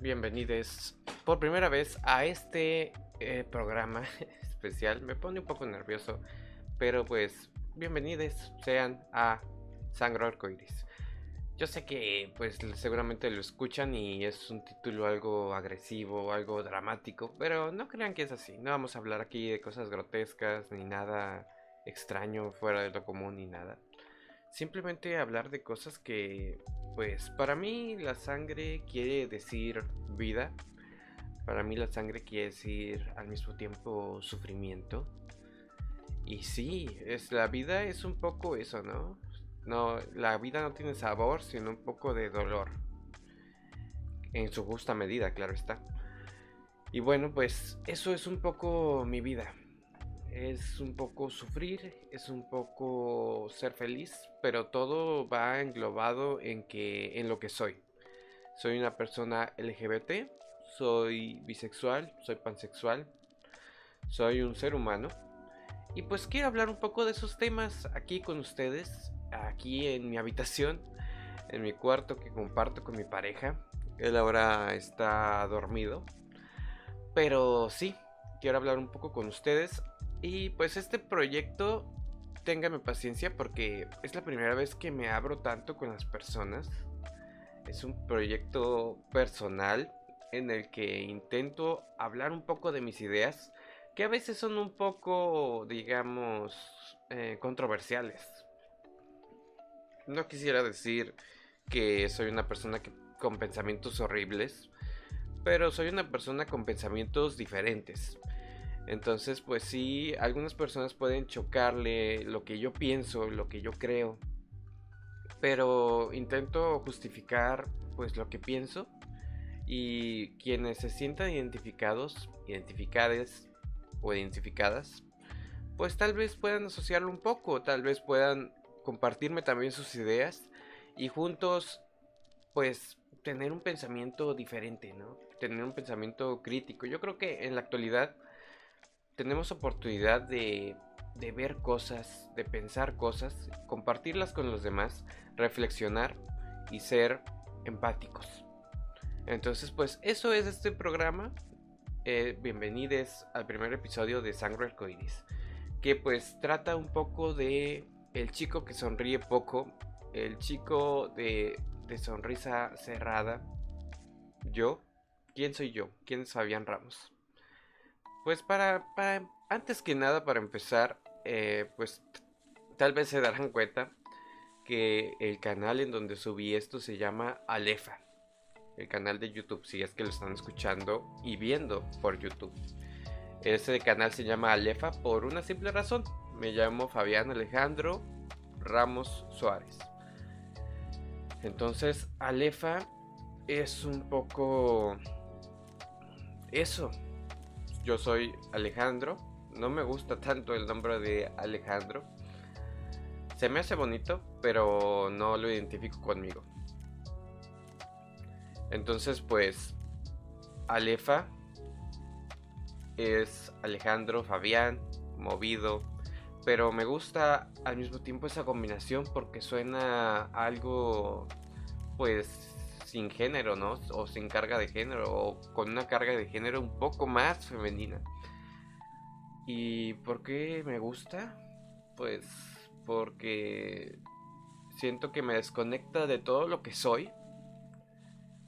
Bienvenidos por primera vez a este eh, programa especial. Me pone un poco nervioso, pero pues bienvenidos sean a Sangro Arcoiris. Yo sé que pues seguramente lo escuchan y es un título algo agresivo, algo dramático, pero no crean que es así. No vamos a hablar aquí de cosas grotescas ni nada extraño fuera de lo común ni nada. Simplemente hablar de cosas que pues para mí la sangre quiere decir vida. Para mí la sangre quiere decir al mismo tiempo sufrimiento. Y sí, es la vida es un poco eso, ¿no? No, la vida no tiene sabor, sino un poco de dolor. En su justa medida, claro está. Y bueno, pues eso es un poco mi vida. Es un poco sufrir, es un poco ser feliz, pero todo va englobado en que en lo que soy. Soy una persona LGBT, soy bisexual, soy pansexual, soy un ser humano. Y pues quiero hablar un poco de esos temas aquí con ustedes, aquí en mi habitación, en mi cuarto que comparto con mi pareja. Él ahora está dormido. Pero sí, quiero hablar un poco con ustedes. Y pues este proyecto, téngame paciencia porque es la primera vez que me abro tanto con las personas. Es un proyecto personal en el que intento hablar un poco de mis ideas, que a veces son un poco, digamos, eh, controversiales. No quisiera decir que soy una persona que, con pensamientos horribles, pero soy una persona con pensamientos diferentes. Entonces, pues sí, algunas personas pueden chocarle lo que yo pienso, lo que yo creo, pero intento justificar pues lo que pienso y quienes se sientan identificados, identificadas o identificadas, pues tal vez puedan asociarlo un poco, tal vez puedan compartirme también sus ideas y juntos pues tener un pensamiento diferente, ¿no? Tener un pensamiento crítico. Yo creo que en la actualidad tenemos oportunidad de, de ver cosas, de pensar cosas, compartirlas con los demás, reflexionar y ser empáticos. Entonces, pues eso es este programa. Eh, bienvenidos al primer episodio de Sangre Arcoiris. Que pues trata un poco de el chico que sonríe poco. El chico de, de sonrisa cerrada. Yo. ¿Quién soy yo? ¿Quién es Fabián Ramos? Pues para, antes que nada, para empezar, eh, pues tal vez se darán cuenta que el canal en donde subí esto se llama Alefa el canal de YouTube, si es que lo están escuchando y viendo por YouTube. Ese canal se llama Alefa por una simple razón. Me llamo Fabián Alejandro Ramos Suárez. Entonces, Alefa es un poco eso. Yo soy Alejandro. No me gusta tanto el nombre de Alejandro. Se me hace bonito, pero no lo identifico conmigo. Entonces, pues, Alefa es Alejandro, Fabián, movido, pero me gusta al mismo tiempo esa combinación porque suena algo, pues, sin género, ¿no? O sin carga de género, o con una carga de género un poco más femenina. ¿Y por qué me gusta? Pues porque siento que me desconecta de todo lo que soy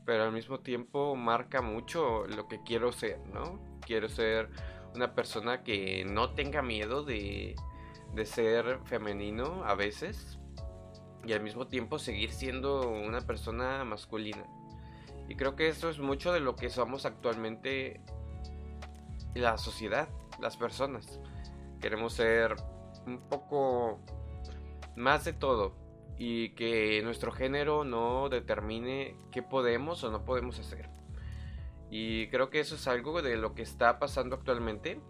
pero al mismo tiempo marca mucho lo que quiero ser, ¿no? Quiero ser una persona que no tenga miedo de, de ser femenino a veces y al mismo tiempo seguir siendo una persona masculina. Y creo que eso es mucho de lo que somos actualmente la sociedad, las personas. Queremos ser un poco más de todo, y que nuestro género no determine qué podemos o no podemos hacer. Y creo que eso es algo de lo que está pasando actualmente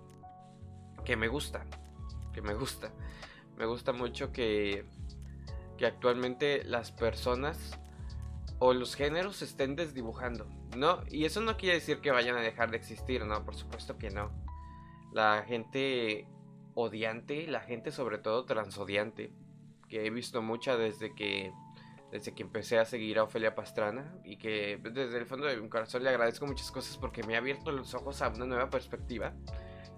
que me gusta, que me gusta. Me gusta mucho que, que actualmente las personas o los géneros se estén desdibujando. No, y eso no quiere decir que vayan a dejar de existir, no, por supuesto que no. La gente odiante, la gente sobre todo transodiante, que he visto mucha desde que desde que empecé a seguir a Ofelia Pastrana y que desde el fondo de mi corazón le agradezco muchas cosas porque me ha abierto los ojos a una nueva perspectiva.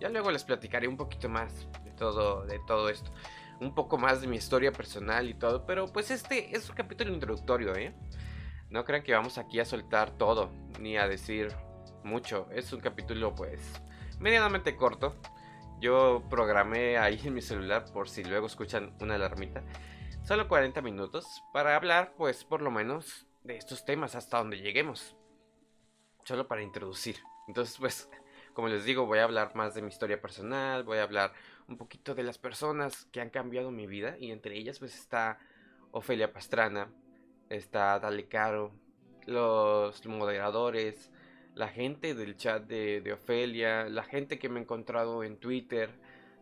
Ya luego les platicaré un poquito más de todo, de todo esto. Un poco más de mi historia personal y todo. Pero pues este es un capítulo introductorio, ¿eh? No crean que vamos aquí a soltar todo, ni a decir mucho. Es un capítulo pues medianamente corto. Yo programé ahí en mi celular por si luego escuchan una alarmita solo 40 minutos para hablar, pues por lo menos, de estos temas hasta donde lleguemos. Solo para introducir. Entonces, pues, como les digo, voy a hablar más de mi historia personal, voy a hablar un poquito de las personas que han cambiado mi vida y entre ellas pues está Ofelia Pastrana, está Dale Caro, los moderadores, la gente del chat de, Ofelia, la gente que me he encontrado en Twitter,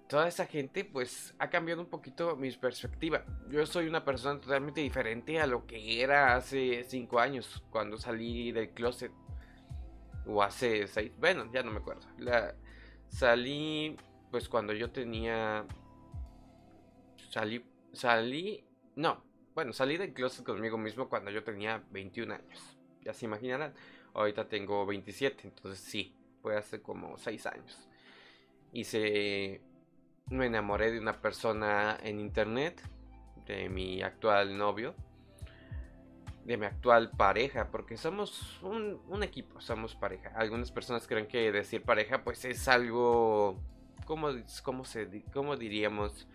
toda esa gente pues ha cambiado un poquito mi perspectiva. Yo soy una persona totalmente diferente a lo que era hace 5 años cuando salí del closet. O hace 6, bueno, ya no me acuerdo. La, salí pues cuando yo tenía... Salí, salí, no, bueno, salí del closet conmigo mismo cuando yo tenía 21 años. Ya se imaginarán. Ahorita tengo 27, entonces sí, fue hace como 6 años. Hice me enamoré de una persona en internet, de mi actual novio, de mi actual pareja, porque somos un, equipo, somos pareja. Algunas personas creen que decir pareja pues es algo, ¿cómo, cómo, se, cómo diríamos?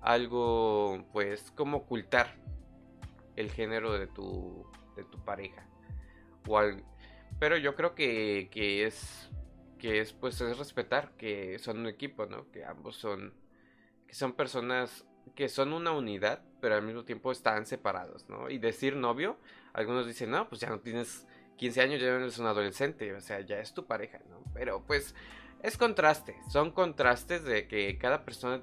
Algo pues como ocultar el género de tu, de tu pareja. O pero yo creo que, que es que es pues es respetar que son un equipo, ¿no? Que ambos son que son personas que son una unidad, pero al mismo tiempo están separados, ¿no? Y decir novio, algunos dicen, "No, pues ya no tienes 15 años, ya no eres un adolescente, o sea, ya es tu pareja, ¿no?" Pero pues es contraste, son contrastes de que cada persona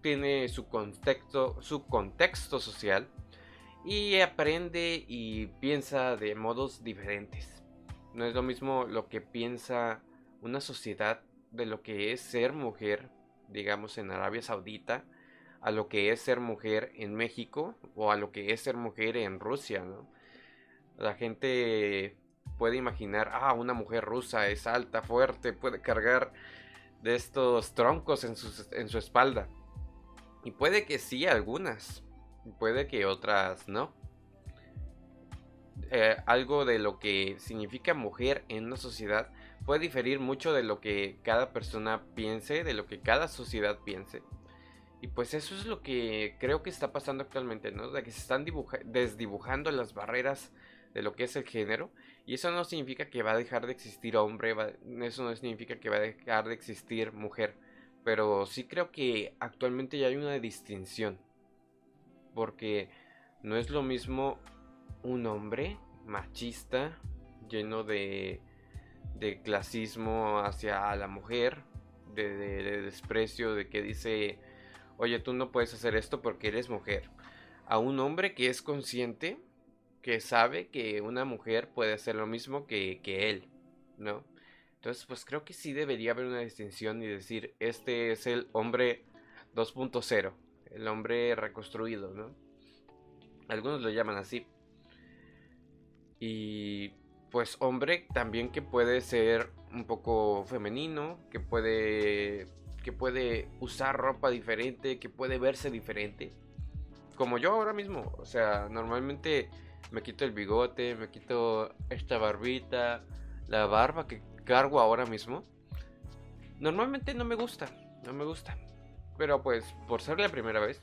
tiene su contexto, su contexto social y aprende y piensa de modos diferentes. No es lo mismo lo que piensa una sociedad de lo que es ser mujer, digamos en Arabia Saudita, a lo que es ser mujer en México o a lo que es ser mujer en Rusia, ¿no? La gente puede imaginar, ah, una mujer rusa es alta, fuerte, puede cargar de estos troncos en su, en su espalda. Y puede que sí, algunas, puede que otras no. Eh, algo de lo que significa mujer en una sociedad puede diferir mucho de lo que cada persona piense, de lo que cada sociedad piense. Y pues eso es lo que creo que está pasando actualmente, ¿no? De que se están desdibujando las barreras de lo que es el género. Y eso no significa que va a dejar de existir hombre, eso no significa que va a dejar de existir mujer. Pero sí creo que actualmente ya hay una distinción. Porque no es lo mismo un hombre machista, lleno de de clasismo hacia la mujer, de, desprecio, de que dice, oye, tú no puedes hacer esto porque eres mujer. A un hombre que es consciente, que sabe que una mujer puede hacer lo mismo que, que él, ¿no? Entonces, pues creo que sí debería haber una distinción y decir, este es el hombre 2.0, el hombre reconstruido, ¿no? Algunos lo llaman así. Y pues hombre también que puede ser un poco femenino, que puede que puede usar ropa diferente, que puede verse diferente. Como yo ahora mismo, o sea, normalmente me quito el bigote, me quito esta barbita, la barba que cargo ahora mismo. Normalmente no me gusta, no me gusta. Pero pues por ser la primera vez,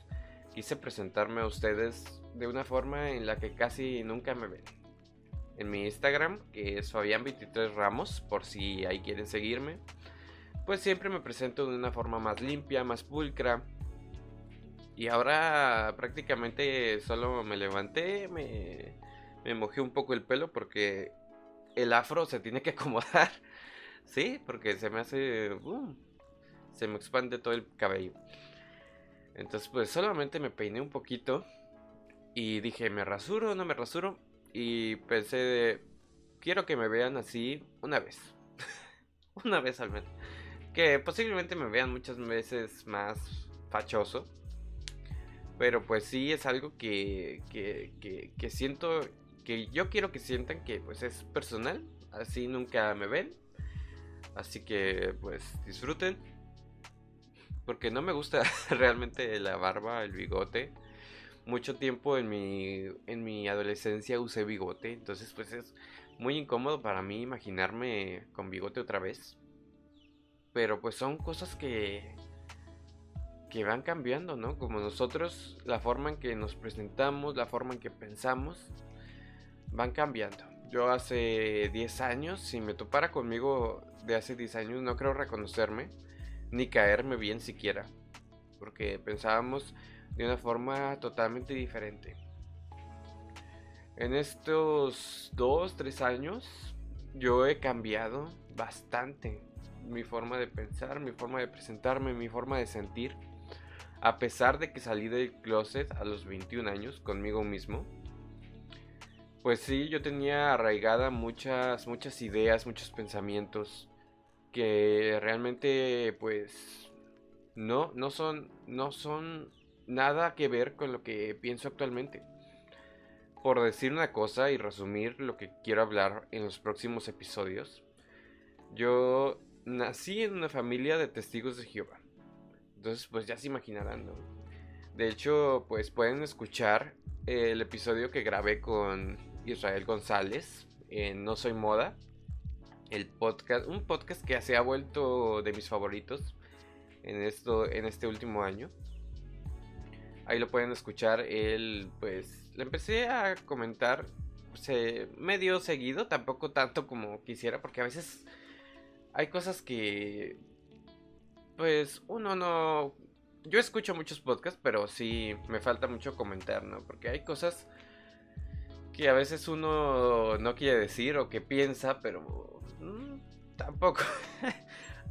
quise presentarme a ustedes de una forma en la que casi nunca me ven en mi Instagram, que es Fabián23 Ramos, por si ahí quieren seguirme. Pues siempre me presento de una forma más limpia, más pulcra. Y ahora prácticamente solo me levanté, me, me mojé un poco el pelo porque el afro se tiene que acomodar. Sí, porque se me hace... se me expande todo el cabello. Entonces pues solamente me peiné un poquito. Y dije, ¿me rasuro o no me rasuro? Y pensé de, quiero que me vean así una vez. una vez al menos. Que posiblemente me vean muchas veces más fachoso. Pero pues sí es algo que, que, que, siento, que yo quiero que sientan que pues es personal. Así nunca me ven. Así que pues disfruten. Porque no me gusta realmente la barba, el bigote. Mucho tiempo en mi, en mi adolescencia usé bigote. Entonces pues es muy incómodo para mí imaginarme con bigote otra vez. Pero pues son cosas que, que van cambiando, ¿no? Como nosotros, la forma en que nos presentamos, la forma en que pensamos, van cambiando. Yo hace 10 años, si me topara conmigo de hace 10 años, no creo reconocerme, ni caerme bien siquiera. Porque pensábamos de una forma totalmente diferente. En estos 2, 3 años, yo he cambiado bastante mi forma de pensar, mi forma de presentarme, mi forma de sentir. A pesar de que salí del closet a los 21 años conmigo mismo, pues sí, yo tenía arraigada muchas, muchas ideas, muchos pensamientos que realmente, pues, no, no son, no son nada que ver con lo que pienso actualmente. Por decir una cosa y resumir lo que quiero hablar en los próximos episodios, yo nací en una familia de testigos de Jehová. Entonces, pues ya se imaginarán. De hecho, pues pueden escuchar el episodio que grabé con Israel González en No Soy Moda. El podcast, un podcast que se ha vuelto de mis favoritos en, esto, en este último año. Ahí lo pueden escuchar. Él, pues, le empecé a comentar medio seguido, tampoco tanto como quisiera, porque a veces hay cosas que pues uno no yo escucho muchos podcasts, pero sí me falta mucho comentar, ¿no? Porque hay cosas que a veces uno no quiere decir o que piensa, pero mm, tampoco.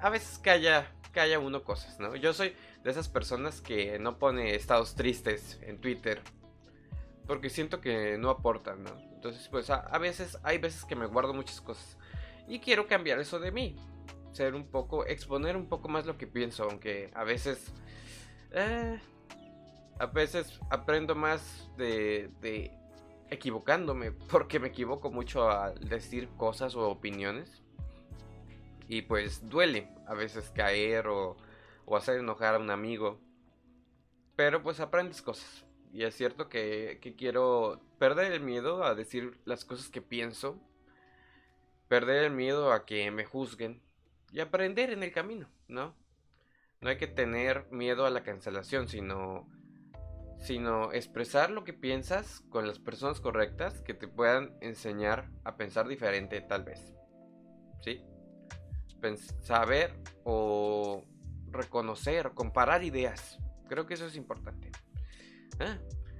a, veces calla, calla uno cosas, ¿no? Yo soy de esas personas que no pone estados tristes en Twitter porque siento que no aportan, ¿no? Entonces, pues a veces hay veces que me guardo muchas cosas. Y quiero cambiar eso de mí. Ser un poco, exponer un poco más lo que pienso, aunque a veces... Eh, a veces aprendo más de, de equivocándome, porque me equivoco mucho al decir cosas o opiniones. Y pues duele a veces caer o, o hacer enojar a un amigo. Pero pues aprendes cosas. Y es cierto que, que quiero perder el miedo a decir las cosas que pienso perder el miedo a que me juzguen y aprender en el camino, ¿no? No hay que tener miedo a la cancelación, sino sino expresar lo que piensas con las personas correctas que te puedan enseñar a pensar diferente tal vez. ¿Sí? saber o reconocer, comparar ideas. Creo que eso es importante. Ah,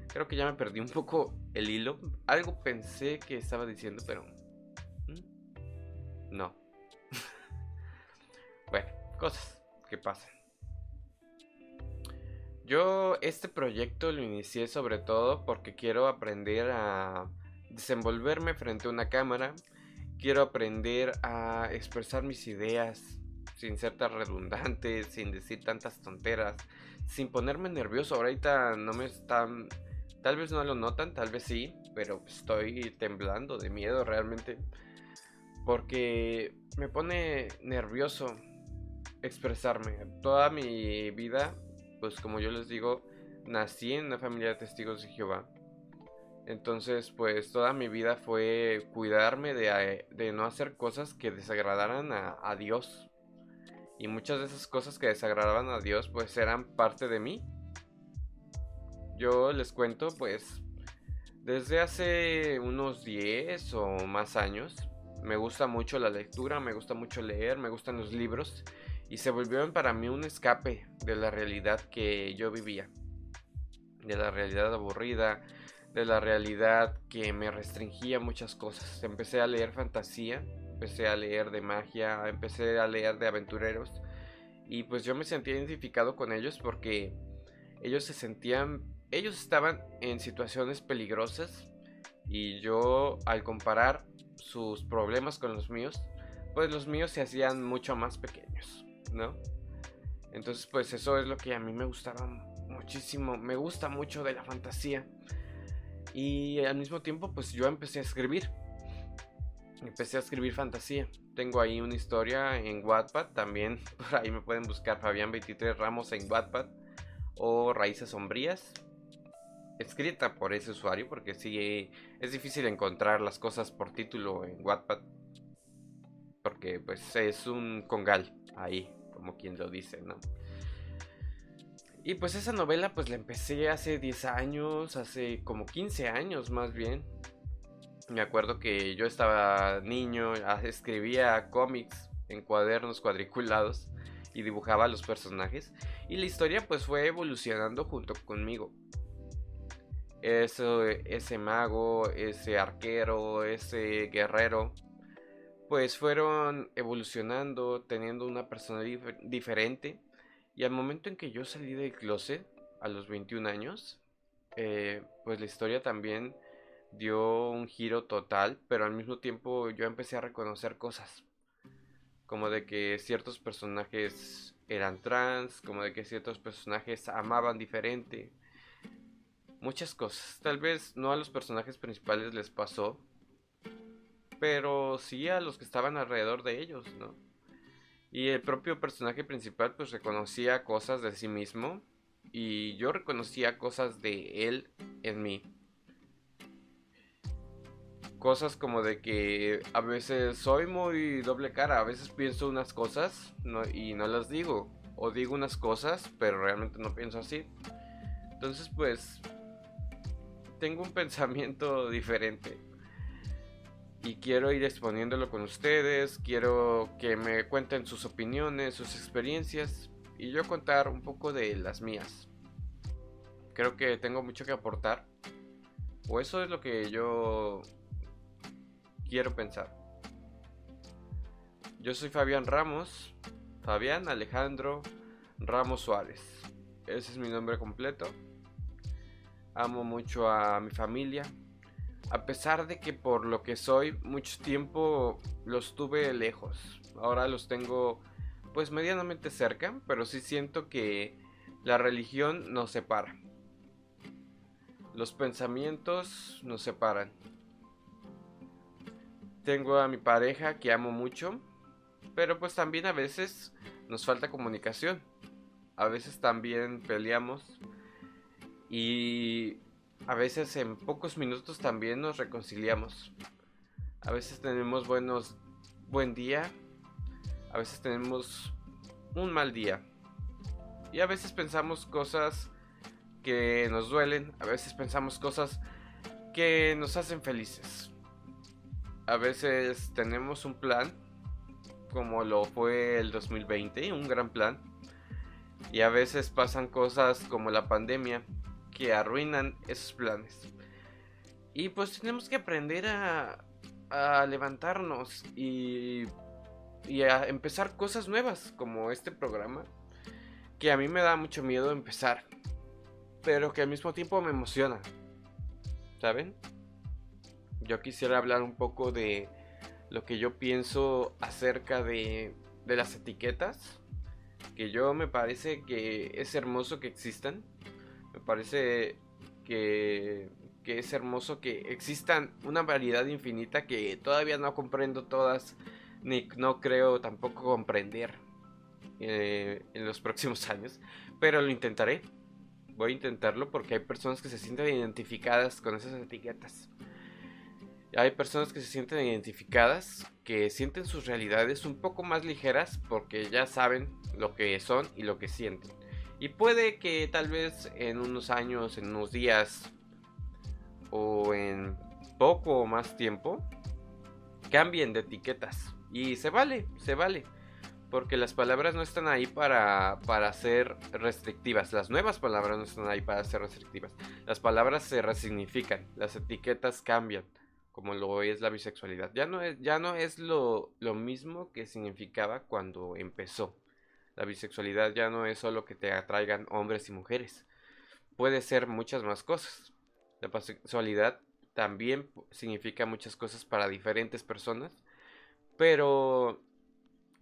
creo que ya me perdí un poco el hilo. Algo pensé que estaba diciendo, pero no. Bueno, cosas que pasan. Yo este proyecto lo inicié sobre todo porque quiero aprender a desenvolverme frente a una cámara. Quiero aprender a expresar mis ideas sin ser tan redundante, sin decir tantas tonteras, sin ponerme nervioso. Ahorita no me están... Tal vez no lo notan, tal vez sí, pero estoy temblando de miedo realmente porque me pone nervioso expresarme. Toda mi vida, pues como yo les digo, nací en una familia de testigos de Jehová. Entonces, pues toda mi vida fue cuidarme de, de no hacer cosas que desagradaran a, a, Dios. Y muchas de esas cosas que desagradaban a Dios, pues eran parte de mí. Yo les cuento, pues, desde hace unos 10 o más años, me gusta mucho la lectura, me gusta mucho leer, me gustan los libros y se volvieron para mí un escape de la realidad que yo vivía, de la realidad aburrida, de la realidad que me restringía muchas cosas. Empecé a leer fantasía, empecé a leer de magia, empecé a leer de aventureros y pues yo me sentía identificado con ellos porque ellos se sentían, ellos estaban en situaciones peligrosas y yo al comparar sus problemas con los míos, pues los míos se hacían mucho más pequeños, ¿no? Entonces, pues eso es lo que a mí me gustaba muchísimo, me gusta mucho de la fantasía. Y al mismo tiempo, pues yo empecé a escribir. Empecé a escribir fantasía. Tengo ahí una historia en Wattpad. También por ahí me pueden buscar Fabián23 Ramos en Wattpad. O Raíces Sombrías. Escrita por ese usuario. Porque sí es difícil encontrar las cosas por título en Wattpad. Porque pues es un congal ahí. Como quien lo dice, ¿no? Y pues esa novela pues la empecé hace 10 años, hace como 15 años más bien. Me acuerdo que yo estaba niño, ah, escribía cómics en cuadernos cuadriculados y dibujaba los personajes. Y la historia pues fue evolucionando junto conmigo. Ese mago, ese arquero, ese guerrero, pues fueron evolucionando, teniendo una personalidad diferente y al momento en que yo salí del closet, a los 21 años, eh, pues la historia también dio un giro total, pero al mismo tiempo yo empecé a reconocer cosas. Como de que ciertos personajes eran trans, como de que ciertos personajes amaban diferente. Muchas cosas. Tal vez no a los personajes principales les pasó, pero sí a los que estaban alrededor de ellos, ¿no? Y el propio personaje principal pues reconocía cosas de sí mismo y yo reconocía cosas de él en mí. Cosas como de que a veces soy muy doble cara, a veces pienso unas cosas y no las digo. O digo unas cosas, pero realmente no pienso así. Entonces pues tengo un pensamiento diferente y quiero ir exponiéndolo con ustedes, quiero que me cuenten sus opiniones, sus experiencias y yo contar un poco de las mías. Creo que tengo mucho que aportar, o eso es lo que yo quiero pensar. Yo soy Fabián Ramos, Fabián Alejandro Ramos Suárez. Ese es mi nombre completo. Amo mucho a mi familia, a pesar de que por lo que soy, mucho tiempo los tuve lejos. Ahora los tengo pues medianamente cerca, pero sí siento que la religión nos separa. Los pensamientos nos separan. Tengo a mi pareja que amo mucho, pero pues también a veces nos falta comunicación. A veces también peleamos y a veces en pocos minutos también nos reconciliamos. A veces tenemos buenos buen día, a veces tenemos un mal día. Y a veces pensamos cosas que nos duelen, a veces pensamos cosas que nos hacen felices. A veces tenemos un plan, como lo fue el 2020, un gran plan. Y a veces pasan cosas como la pandemia, que arruinan esos planes. Y pues tenemos que aprender a, levantarnos y, y a empezar cosas nuevas como este programa que a mí me da mucho miedo empezar, pero que al mismo tiempo me emociona. ¿Saben? Yo quisiera hablar un poco de lo que yo pienso acerca de, de las etiquetas, que yo me parece que es hermoso que existan me parece que, es hermoso que existan una variedad infinita que todavía no comprendo todas, ni no creo tampoco comprender eh, en los próximos años, pero lo intentaré. Voy a intentarlo porque hay personas que se sienten identificadas con esas etiquetas. Hay personas que se sienten identificadas, que sienten sus realidades un poco más ligeras porque ya saben lo que son y lo que sienten. Y puede que tal vez en unos años, en unos días o en poco más tiempo cambien de etiquetas. Y se vale, se vale. Porque las palabras no están ahí para, para ser restrictivas. Las nuevas palabras no están ahí para ser restrictivas. Las palabras se resignifican. Las etiquetas cambian. Como lo es la bisexualidad. Ya no es, ya no es lo, lo mismo que significaba cuando empezó. La bisexualidad ya no es solo que te atraigan hombres y mujeres. Puede ser muchas más cosas. La bisexualidad también significa muchas cosas para diferentes personas. Pero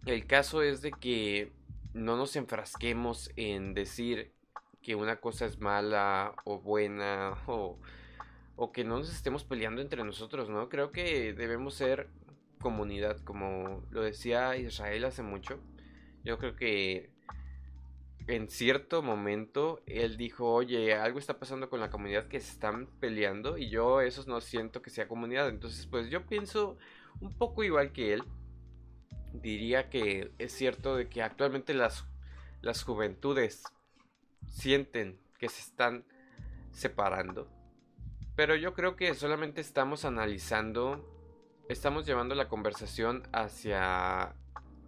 el caso es de que no nos enfrasquemos en decir que una cosa es mala o buena o, o que no nos estemos peleando entre nosotros, ¿no? Creo que debemos ser comunidad, como lo decía Israel hace mucho. Yo creo que en cierto momento él dijo, oye, algo está pasando con la comunidad que se están peleando y yo eso no siento que sea comunidad. Entonces, pues yo pienso un poco igual que él. Diría que es cierto de que actualmente las, las juventudes sienten que se están separando. Pero yo creo que solamente estamos analizando, estamos llevando la conversación hacia,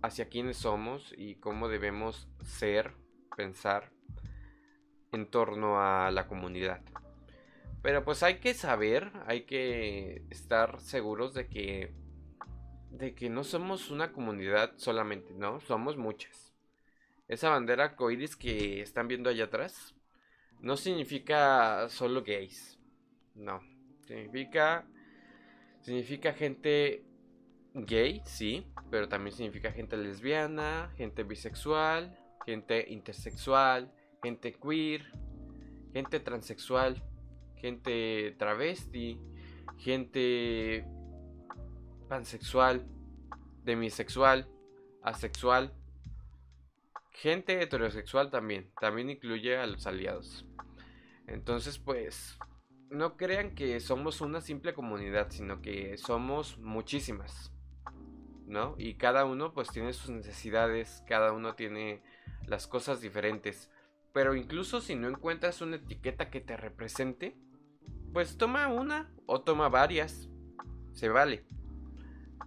hacia quiénes somos y cómo debemos ser pensar en torno a la comunidad. Pero pues hay que saber, hay que estar seguros de que de que no somos una comunidad solamente, ¿no? Somos muchas. Esa bandera coiris que están viendo allá atrás no significa solo gays. No, significa significa gente gay, sí, pero también significa gente lesbiana, gente bisexual, gente intersexual, gente queer, gente transexual, gente travesti, gente pansexual, demisexual, asexual, gente heterosexual también, también incluye a los aliados. Entonces, pues, no crean que somos una simple comunidad, sino que somos muchísimas. ¿No? Y cada uno pues tiene sus necesidades, cada uno tiene las cosas diferentes. Pero incluso si no encuentras una etiqueta que te represente, pues toma una o toma varias. Se vale.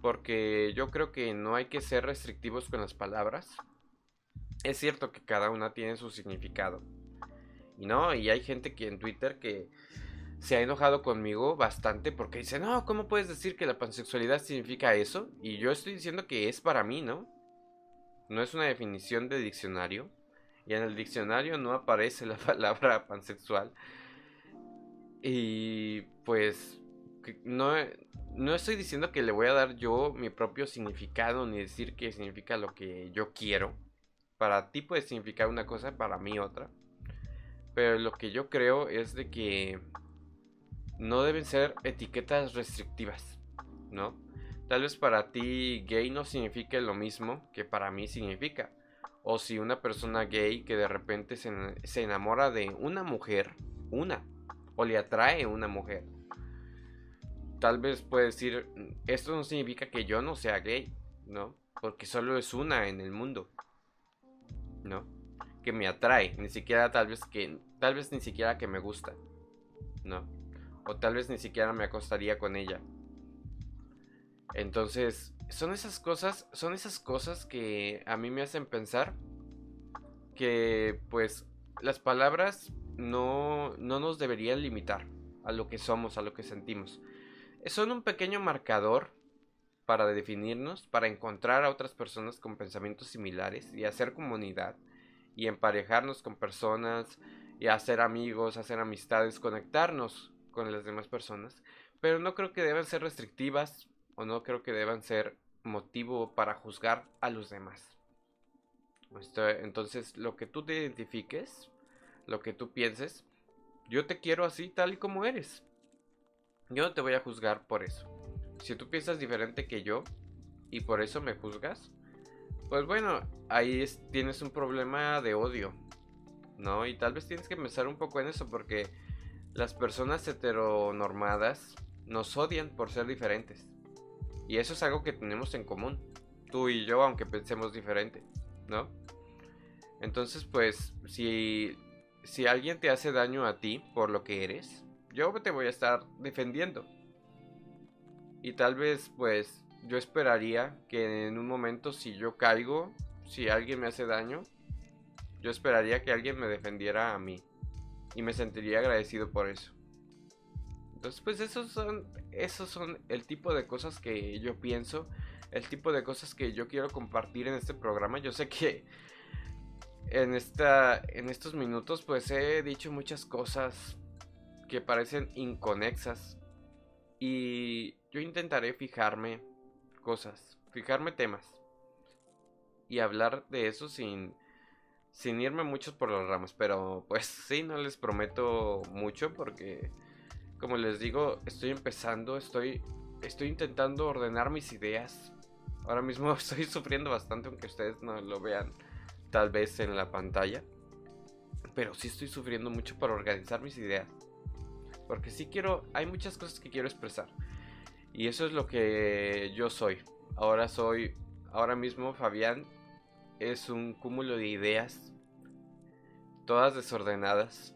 Porque yo creo que no hay que ser restrictivos con las palabras. Es cierto que cada una tiene su significado. Y no, y hay gente que en Twitter que se ha enojado conmigo bastante porque dice, no, ¿cómo puedes decir que la pansexualidad significa eso? Y yo estoy diciendo que es para mí, ¿no? no es una definición de diccionario. Y en el diccionario no aparece la palabra pansexual. Y pues no, no estoy diciendo que le voy a dar yo mi propio significado ni decir que significa lo que yo quiero. Para ti puede significar una cosa, para mí otra. Pero lo que yo creo es de que no deben ser etiquetas restrictivas, ¿no? Tal vez para ti gay no signifique lo mismo que para mí significa. O si una persona gay que de repente se, enamora de una mujer, una, o le atrae una mujer. Tal vez puede decir, esto no significa que yo no sea gay, ¿no? Porque solo es una en el mundo, ¿no? Que me atrae, ni siquiera tal vez que, tal vez ni siquiera que me gusta, ¿no? O tal vez ni siquiera me acostaría con ella. Entonces, son esas cosas, son esas cosas que a mí me hacen pensar que pues las palabras no, no nos deberían limitar a lo que somos, a lo que sentimos. Son un pequeño marcador para definirnos, para encontrar a otras personas con pensamientos similares y hacer comunidad y emparejarnos con personas y hacer amigos, hacer amistades, conectarnos con las demás personas. Pero no creo que deban ser restrictivas o no creo que deban ser motivo para juzgar a los demás. Entonces, lo que tú te identifiques, lo que tú pienses, yo te quiero así tal y como eres. Yo no te voy a juzgar por eso. Si tú piensas diferente que yo y por eso me juzgas, pues bueno, ahí tienes un problema de odio, ¿no? Y tal vez tienes que pensar un poco en eso porque las personas heteronormadas nos odian por ser diferentes. Y eso es algo que tenemos en común, tú y yo, aunque pensemos diferente, ¿no? Entonces, pues, si, si alguien te hace daño a ti por lo que eres, yo te voy a estar defendiendo. Y tal vez, pues, yo esperaría que en un momento, si yo caigo, si alguien me hace daño, yo esperaría que alguien me defendiera a mí. Y me sentiría agradecido por eso. Entonces, pues esos son, esos son el tipo de cosas que yo pienso, el tipo de cosas que yo quiero compartir en este programa. Yo sé que en, esta, en estos minutos pues he dicho muchas cosas que parecen inconexas y yo intentaré fijarme cosas, fijarme temas y hablar de eso sin sin irme muchos por las ramas, pero pues sí, no les prometo mucho porque, como les digo, estoy empezando, estoy, estoy intentando ordenar mis ideas. Ahora mismo estoy sufriendo bastante, aunque ustedes no lo vean tal vez en la pantalla. Pero sí estoy sufriendo mucho para organizar mis ideas. Porque sí quiero, hay muchas cosas que quiero expresar. Y eso es lo que yo soy. Ahora soy, ahora mismo Fabián es un cúmulo de ideas, todas desordenadas,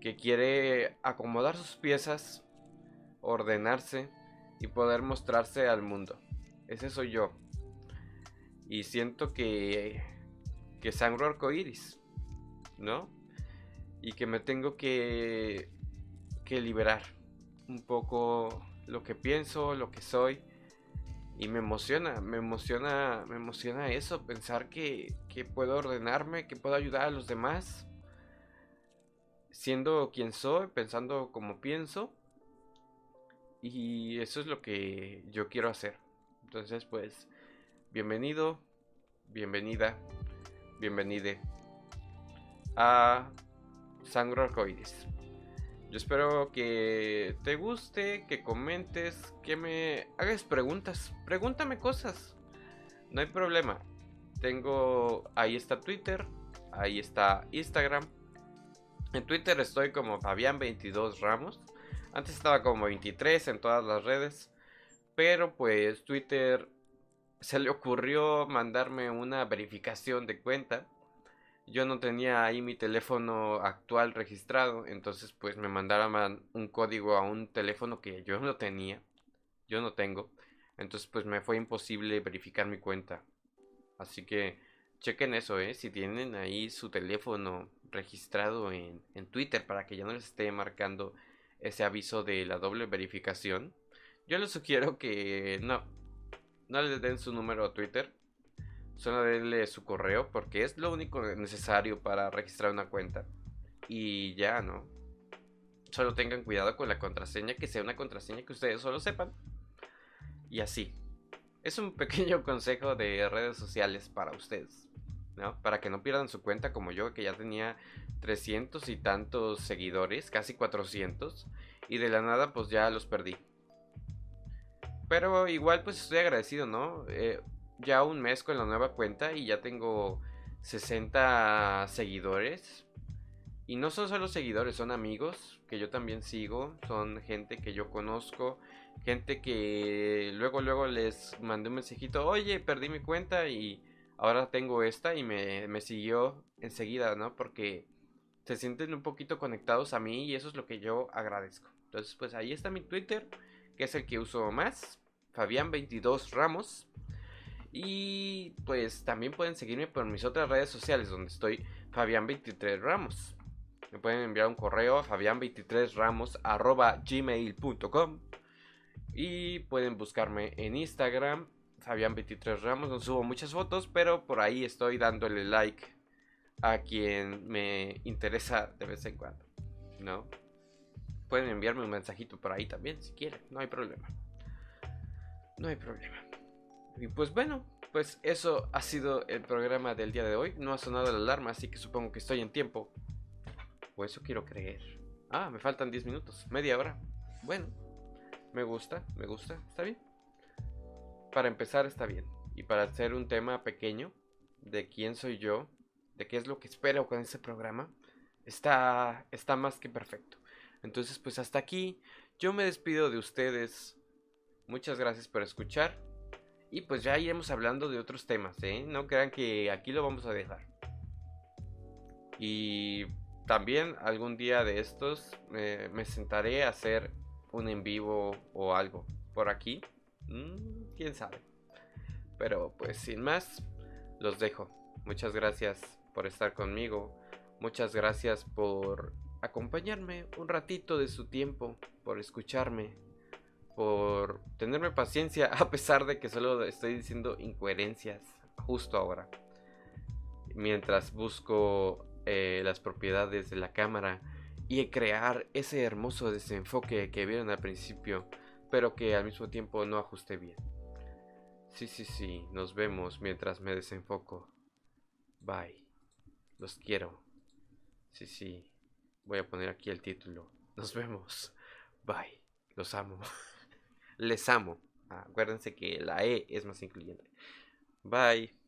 que quiere acomodar sus piezas, ordenarse y poder mostrarse al mundo. Ese soy yo. Y siento que, que sangro arcoíris, ¿no? Y que me tengo que, que liberar un poco lo que pienso, lo que soy. Y me emociona, me emociona, me emociona eso, pensar que, que puedo ordenarme, que puedo ayudar a los demás, siendo quien soy, pensando como pienso. Y eso es lo que yo quiero hacer. Entonces, pues, bienvenido, bienvenida, bienvenide a Sangro Arcoiris. Yo espero que te guste, que comentes, que me hagas preguntas. Pregúntame cosas. No hay problema. Tengo. Ahí está Twitter. Ahí está Instagram. En Twitter estoy como Fabián22 Ramos. Antes estaba como 23 en todas las redes. Pero pues Twitter se le ocurrió mandarme una verificación de cuenta yo no tenía ahí mi teléfono actual registrado, entonces pues me mandaron un código a un teléfono que yo no tenía, yo no tengo, entonces pues me fue imposible verificar mi cuenta. Así que chequen eso, ¿eh? Si tienen ahí su teléfono registrado en, en Twitter para que ya no les esté marcando ese aviso de la doble verificación, yo les sugiero que no, no le den su número a Twitter solo denle su correo porque es lo único necesario para registrar una cuenta. Y ya, ¿no? Solo tengan cuidado con la contraseña, que sea una contraseña que ustedes solo sepan. Y así. Es un pequeño consejo de redes sociales para ustedes, ¿no? Para que no pierdan su cuenta como yo, que ya tenía 300 y tantos seguidores, casi 400, y de la nada pues ya los perdí. Pero igual pues estoy agradecido, ¿no? Eh, ya un mes con la nueva cuenta y ya tengo 60 seguidores. Y no son solo seguidores, son amigos que yo también sigo, son gente que yo conozco, gente que luego luego les mandé un mensajito, oye, perdí mi cuenta y ahora tengo esta y me, me siguió enseguida, ¿no? Porque se sienten un poquito conectados a mí y eso es lo que yo agradezco. Entonces, pues ahí está mi Twitter, que es el que uso más, Fabián22 Ramos. Y pues también pueden seguirme por mis otras redes sociales donde estoy Fabián23 Ramos. Me pueden enviar un correo a fabián23ramos gmail.com y pueden buscarme en Instagram Fabián23 Ramos. No subo muchas fotos, pero por ahí estoy dándole like a quien me interesa de vez en cuando. ¿No? Pueden enviarme un mensajito por ahí también si quieren, no hay problema. No hay problema. Y pues bueno, pues eso ha sido el programa del día de hoy. No ha sonado la alarma, así que supongo que estoy en tiempo. O eso quiero creer. Ah, me faltan 10 minutos, media hora. Bueno, me gusta, me gusta, está bien. Para empezar está bien. Y para hacer un tema pequeño de quién soy yo, de qué es lo que espero con este programa, está, está más que perfecto. Entonces, pues hasta aquí, yo me despido de ustedes. Muchas gracias por escuchar. Y pues ya iremos hablando de otros temas, ¿eh? No crean que aquí lo vamos a dejar. Y también algún día de estos me sentaré a hacer un en vivo o algo por aquí. Mm, quién sabe. Pero pues sin más, los dejo. Muchas gracias por estar conmigo. Muchas gracias por acompañarme un ratito de su tiempo, por escucharme, por tenerme paciencia a pesar de que solo estoy diciendo incoherencias justo ahora. Mientras busco eh, las propiedades de la cámara y crear ese hermoso desenfoque que vieron al principio, pero que al mismo tiempo no ajusté bien. Sí, sí, sí, nos vemos mientras me desenfoco. Bye. Los quiero. Sí, sí. Voy a poner aquí el título. Nos vemos. Bye. Los amo. Les amo. Ah, acuérdense que la E es más incluyente. Bye.